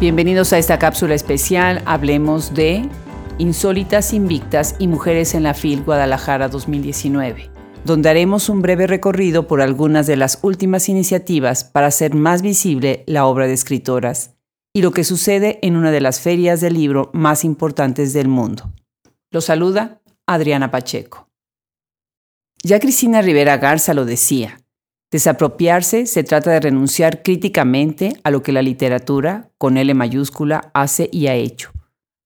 Bienvenidos a esta cápsula especial. Hablemos de Insólitas Invictas y Mujeres en la FIL Guadalajara 2019, donde haremos un breve recorrido por algunas de las últimas iniciativas para hacer más visible la obra de escritoras y lo que sucede en una de las ferias del libro más importantes del mundo. Lo saluda Adriana Pacheco. Ya Cristina Rivera Garza lo decía, Desapropiarse se trata de renunciar críticamente a lo que la literatura, con L mayúscula, hace y ha hecho.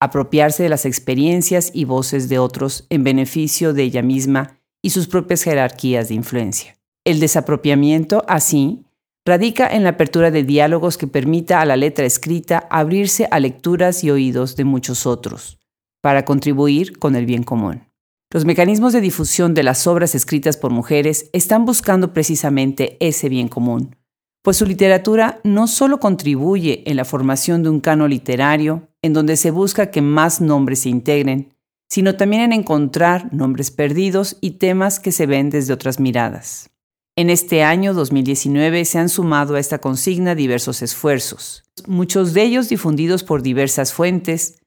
Apropiarse de las experiencias y voces de otros en beneficio de ella misma y sus propias jerarquías de influencia. El desapropiamiento, así, radica en la apertura de diálogos que permita a la letra escrita abrirse a lecturas y oídos de muchos otros, para contribuir con el bien común. Los mecanismos de difusión de las obras escritas por mujeres están buscando precisamente ese bien común, pues su literatura no solo contribuye en la formación de un cano literario, en donde se busca que más nombres se integren, sino también en encontrar nombres perdidos y temas que se ven desde otras miradas. En este año 2019 se han sumado a esta consigna diversos esfuerzos, muchos de ellos difundidos por diversas fuentes,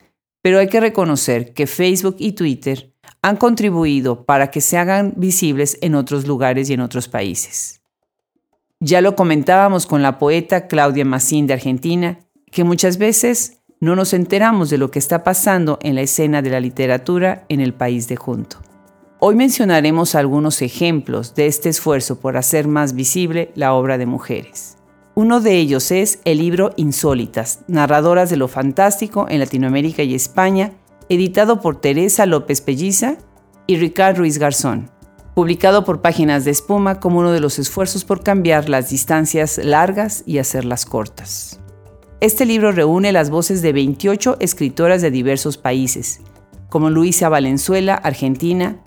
pero hay que reconocer que Facebook y Twitter han contribuido para que se hagan visibles en otros lugares y en otros países. Ya lo comentábamos con la poeta Claudia Massín de Argentina, que muchas veces no nos enteramos de lo que está pasando en la escena de la literatura en el país de junto. Hoy mencionaremos algunos ejemplos de este esfuerzo por hacer más visible la obra de mujeres. Uno de ellos es el libro Insólitas, narradoras de lo fantástico en Latinoamérica y España, editado por Teresa López Pelliza y Ricardo Ruiz Garzón, publicado por Páginas de Espuma como uno de los esfuerzos por cambiar las distancias largas y hacerlas cortas. Este libro reúne las voces de 28 escritoras de diversos países, como Luisa Valenzuela, Argentina,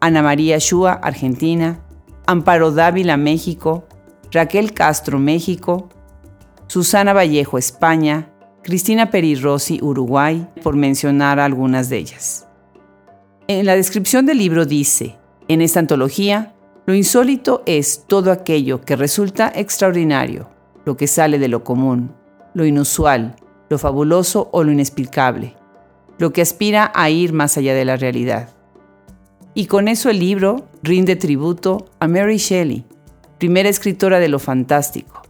Ana María Shua, Argentina, Amparo Dávila, México, Raquel Castro, México, Susana Vallejo, España, Cristina Perirossi, Uruguay, por mencionar algunas de ellas. En la descripción del libro dice, en esta antología, lo insólito es todo aquello que resulta extraordinario, lo que sale de lo común, lo inusual, lo fabuloso o lo inexplicable, lo que aspira a ir más allá de la realidad. Y con eso el libro rinde tributo a Mary Shelley, primera escritora de lo fantástico,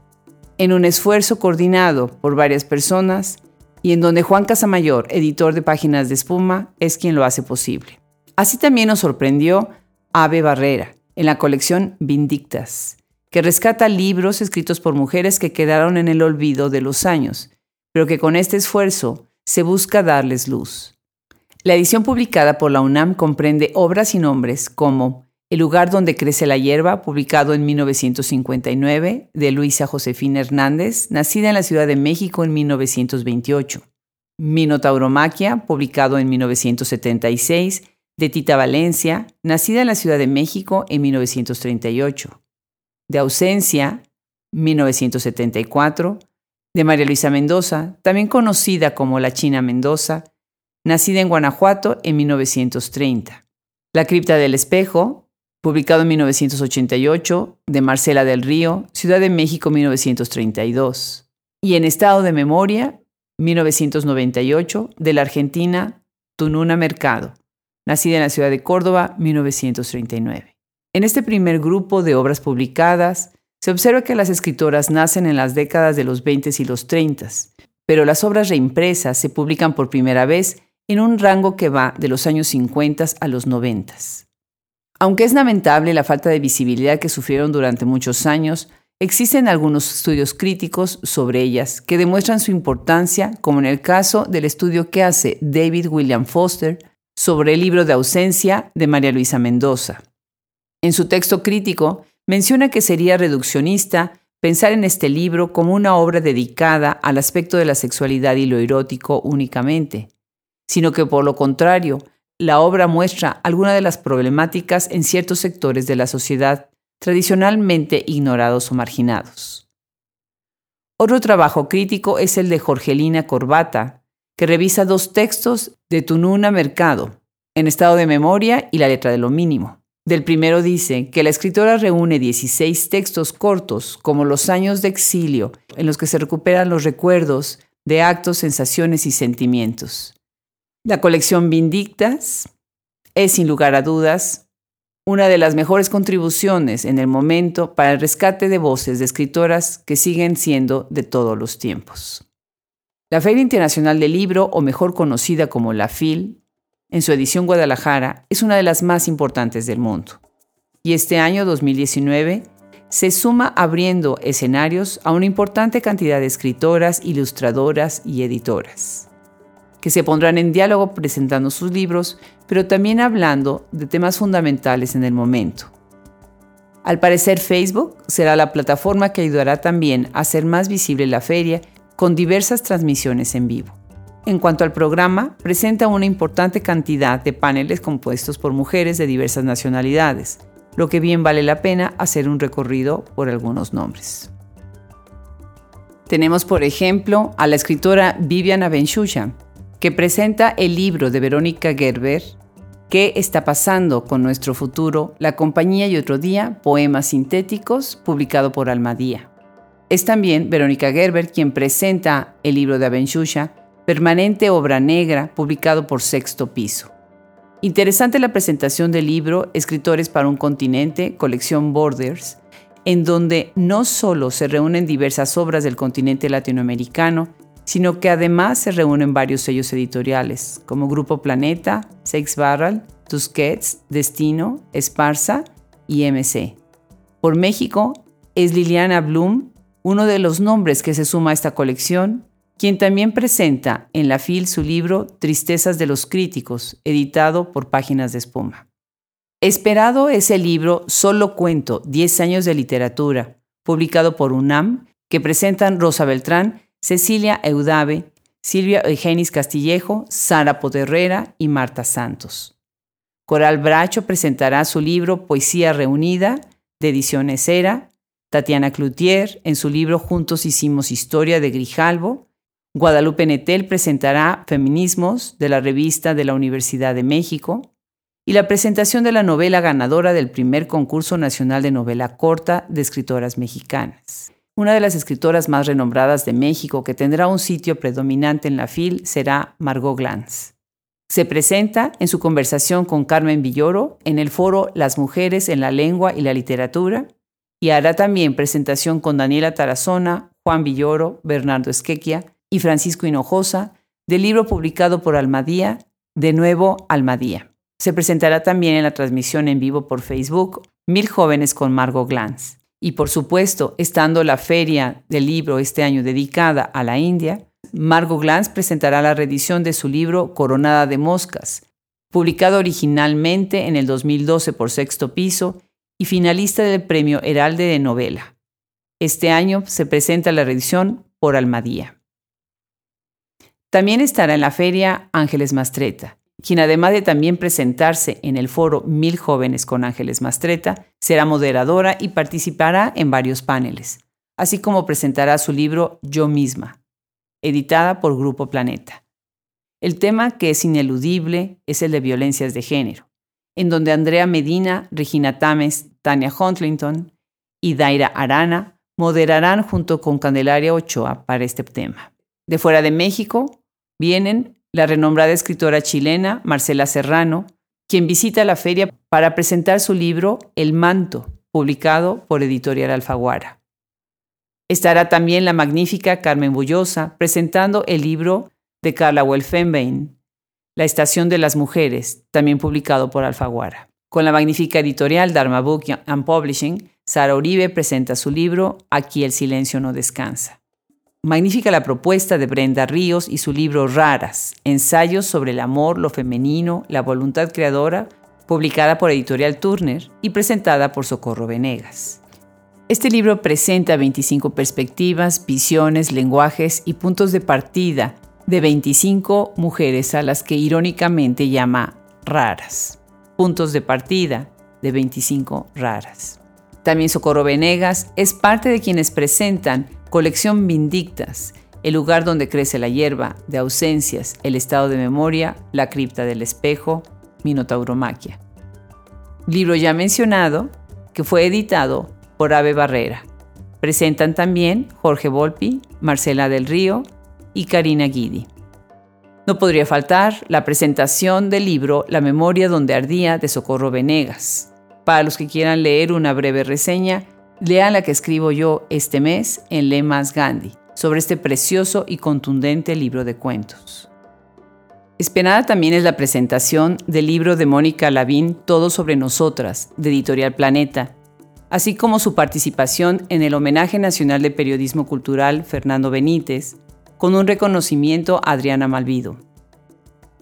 en un esfuerzo coordinado por varias personas y en donde Juan Casamayor, editor de Páginas de Espuma, es quien lo hace posible. Así también nos sorprendió Ave Barrera en la colección Vindictas, que rescata libros escritos por mujeres que quedaron en el olvido de los años, pero que con este esfuerzo se busca darles luz. La edición publicada por la UNAM comprende obras y nombres como el lugar donde crece la hierba, publicado en 1959, de Luisa Josefina Hernández, nacida en la Ciudad de México en 1928. Minotauromaquia, publicado en 1976, de Tita Valencia, nacida en la Ciudad de México en 1938. De Ausencia, 1974, de María Luisa Mendoza, también conocida como la China Mendoza, nacida en Guanajuato en 1930. La Cripta del Espejo, publicado en 1988, de Marcela del Río, Ciudad de México 1932, y en Estado de Memoria 1998, de la Argentina Tununa Mercado, nacida en la ciudad de Córdoba 1939. En este primer grupo de obras publicadas, se observa que las escritoras nacen en las décadas de los 20 y los 30, pero las obras reimpresas se publican por primera vez en un rango que va de los años 50 a los 90. Aunque es lamentable la falta de visibilidad que sufrieron durante muchos años, existen algunos estudios críticos sobre ellas que demuestran su importancia, como en el caso del estudio que hace David William Foster sobre el libro de ausencia de María Luisa Mendoza. En su texto crítico, menciona que sería reduccionista pensar en este libro como una obra dedicada al aspecto de la sexualidad y lo erótico únicamente, sino que por lo contrario, la obra muestra algunas de las problemáticas en ciertos sectores de la sociedad tradicionalmente ignorados o marginados. Otro trabajo crítico es el de Jorgelina Corbata, que revisa dos textos de Tununa Mercado, en estado de memoria y la letra de lo mínimo. Del primero dice que la escritora reúne 16 textos cortos, como Los años de exilio, en los que se recuperan los recuerdos de actos, sensaciones y sentimientos. La colección Vindictas es, sin lugar a dudas, una de las mejores contribuciones en el momento para el rescate de voces de escritoras que siguen siendo de todos los tiempos. La Feria Internacional del Libro, o mejor conocida como la FIL, en su edición Guadalajara, es una de las más importantes del mundo. Y este año 2019 se suma abriendo escenarios a una importante cantidad de escritoras, ilustradoras y editoras, que se pondrán en diálogo presentando sus libros, pero también hablando de temas fundamentales en el momento. Al parecer Facebook será la plataforma que ayudará también a hacer más visible la feria con diversas transmisiones en vivo. En cuanto al programa, presenta una importante cantidad de paneles compuestos por mujeres de diversas nacionalidades, lo que bien vale la pena hacer un recorrido por algunos nombres. Tenemos, por ejemplo, a la escritora Viviana Benchusha, que presenta el libro de Verónica Gerber, ¿Qué está pasando con nuestro futuro? La compañía y otro día, poemas sintéticos, publicado por Almadía. Es también Verónica Gerber quien presenta el libro de Abenshusha, Permanente Obra Negra, publicado por Sexto Piso. Interesante la presentación del libro Escritores para un continente, colección Borders, en donde no solo se reúnen diversas obras del continente latinoamericano, sino que además se reúnen varios sellos editoriales, como Grupo Planeta, Sex Barrel, Tusquets, Destino, Esparza y MC. Por México es Liliana Blum, uno de los nombres que se suma a esta colección, quien también presenta en la FIL su libro Tristezas de los Críticos, editado por Páginas de Espuma. Esperado es el libro Solo Cuento, 10 años de literatura, publicado por UNAM, que presentan Rosa Beltrán, Cecilia Eudave, Silvia Eugenis Castillejo, Sara Poderrera y Marta Santos. Coral Bracho presentará su libro Poesía Reunida, de Ediciones Era, Tatiana Cloutier en su libro Juntos hicimos historia de Grijalvo, Guadalupe Netel presentará Feminismos de la revista de la Universidad de México y la presentación de la novela ganadora del primer concurso nacional de novela corta de escritoras mexicanas. Una de las escritoras más renombradas de México que tendrá un sitio predominante en la FIL será Margot Glantz. Se presenta en su conversación con Carmen Villoro en el foro Las mujeres en la lengua y la literatura y hará también presentación con Daniela Tarazona, Juan Villoro, Bernardo Esquequia, y Francisco Hinojosa del libro publicado por Almadía, De nuevo Almadía. Se presentará también en la transmisión en vivo por Facebook Mil jóvenes con Margot Glantz. Y por supuesto, estando la feria del libro este año dedicada a la India, Margot Glantz presentará la reedición de su libro Coronada de Moscas, publicado originalmente en el 2012 por Sexto Piso y finalista del premio Heralde de Novela. Este año se presenta la reedición por Almadía. También estará en la feria Ángeles Mastreta, quien además de también presentarse en el foro Mil Jóvenes con Ángeles Mastreta, será moderadora y participará en varios paneles, así como presentará su libro Yo misma, editada por Grupo Planeta. El tema que es ineludible es el de violencias de género, en donde Andrea Medina, Regina Tames, Tania Huntlington y Daira Arana moderarán junto con Candelaria Ochoa para este tema. De fuera de México, Vienen la renombrada escritora chilena Marcela Serrano, quien visita la feria para presentar su libro El manto, publicado por Editorial Alfaguara. Estará también la magnífica Carmen Bullosa presentando el libro de Carla Welfenbein, La estación de las mujeres, también publicado por Alfaguara. Con la magnífica editorial Dharma Book and Publishing, Sara Uribe presenta su libro Aquí el silencio no descansa. Magnífica la propuesta de Brenda Ríos y su libro Raras, ensayos sobre el amor, lo femenino, la voluntad creadora, publicada por Editorial Turner y presentada por Socorro Venegas. Este libro presenta 25 perspectivas, visiones, lenguajes y puntos de partida de 25 mujeres a las que irónicamente llama raras. Puntos de partida de 25 raras. También Socorro Venegas es parte de quienes presentan Colección Vindictas, el lugar donde crece la hierba, de ausencias, el estado de memoria, la cripta del espejo, Minotauromaquia. Libro ya mencionado, que fue editado por Ave Barrera. Presentan también Jorge Volpi, Marcela del Río, y Karina Guidi. No podría faltar la presentación del libro La memoria donde ardía de Socorro Venegas. Para los que quieran leer una breve reseña, lean la que escribo yo este mes en Lemas Gandhi sobre este precioso y contundente libro de cuentos. Esperada también es la presentación del libro de Mónica Lavín Todo sobre nosotras, de Editorial Planeta, así como su participación en el Homenaje Nacional de Periodismo Cultural Fernando Benítez, con un reconocimiento a Adriana Malvido.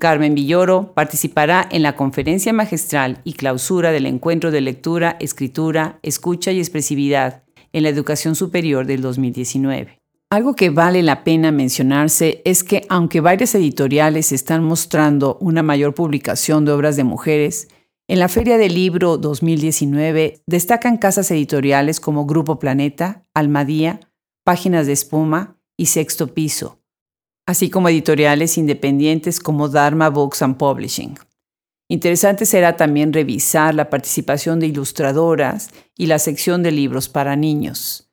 Carmen Villoro participará en la conferencia magistral y clausura del encuentro de lectura, escritura, escucha y expresividad en la educación superior del 2019. Algo que vale la pena mencionarse es que aunque varias editoriales están mostrando una mayor publicación de obras de mujeres, en la Feria del Libro 2019 destacan casas editoriales como Grupo Planeta, Almadía, Páginas de Espuma y Sexto Piso, así como editoriales independientes como Dharma Books and Publishing. Interesante será también revisar la participación de ilustradoras y la sección de libros para niños.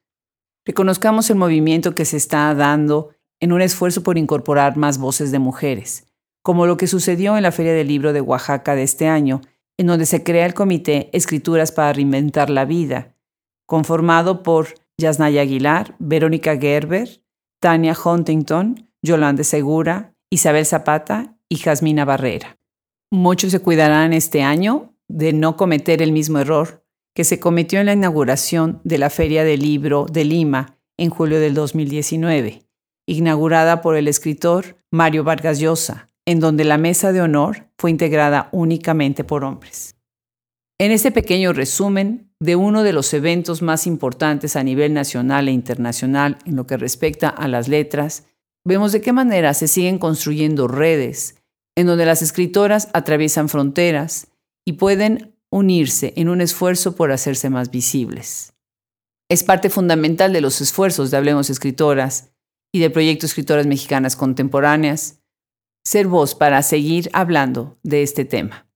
Reconozcamos el movimiento que se está dando en un esfuerzo por incorporar más voces de mujeres, como lo que sucedió en la Feria del Libro de Oaxaca de este año, en donde se crea el comité Escrituras para Reinventar la Vida, conformado por Yasnaya Aguilar, Verónica Gerber, Tania Huntington, Yolanda Segura, Isabel Zapata y Jasmina Barrera. Muchos se cuidarán este año de no cometer el mismo error que se cometió en la inauguración de la Feria del Libro de Lima en julio del 2019, inaugurada por el escritor Mario Vargas Llosa, en donde la mesa de honor fue integrada únicamente por hombres. En este pequeño resumen de uno de los eventos más importantes a nivel nacional e internacional en lo que respecta a las letras, vemos de qué manera se siguen construyendo redes en donde las escritoras atraviesan fronteras y pueden unirse en un esfuerzo por hacerse más visibles. Es parte fundamental de los esfuerzos de Hablemos Escritoras y del proyecto Escritoras Mexicanas Contemporáneas ser voz para seguir hablando de este tema.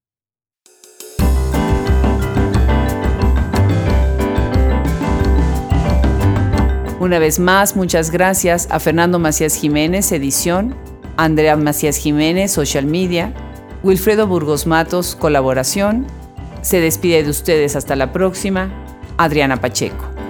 Una vez más, muchas gracias a Fernando Macías Jiménez, edición, Andrea Macías Jiménez, social media, Wilfredo Burgos Matos, colaboración, se despide de ustedes hasta la próxima, Adriana Pacheco.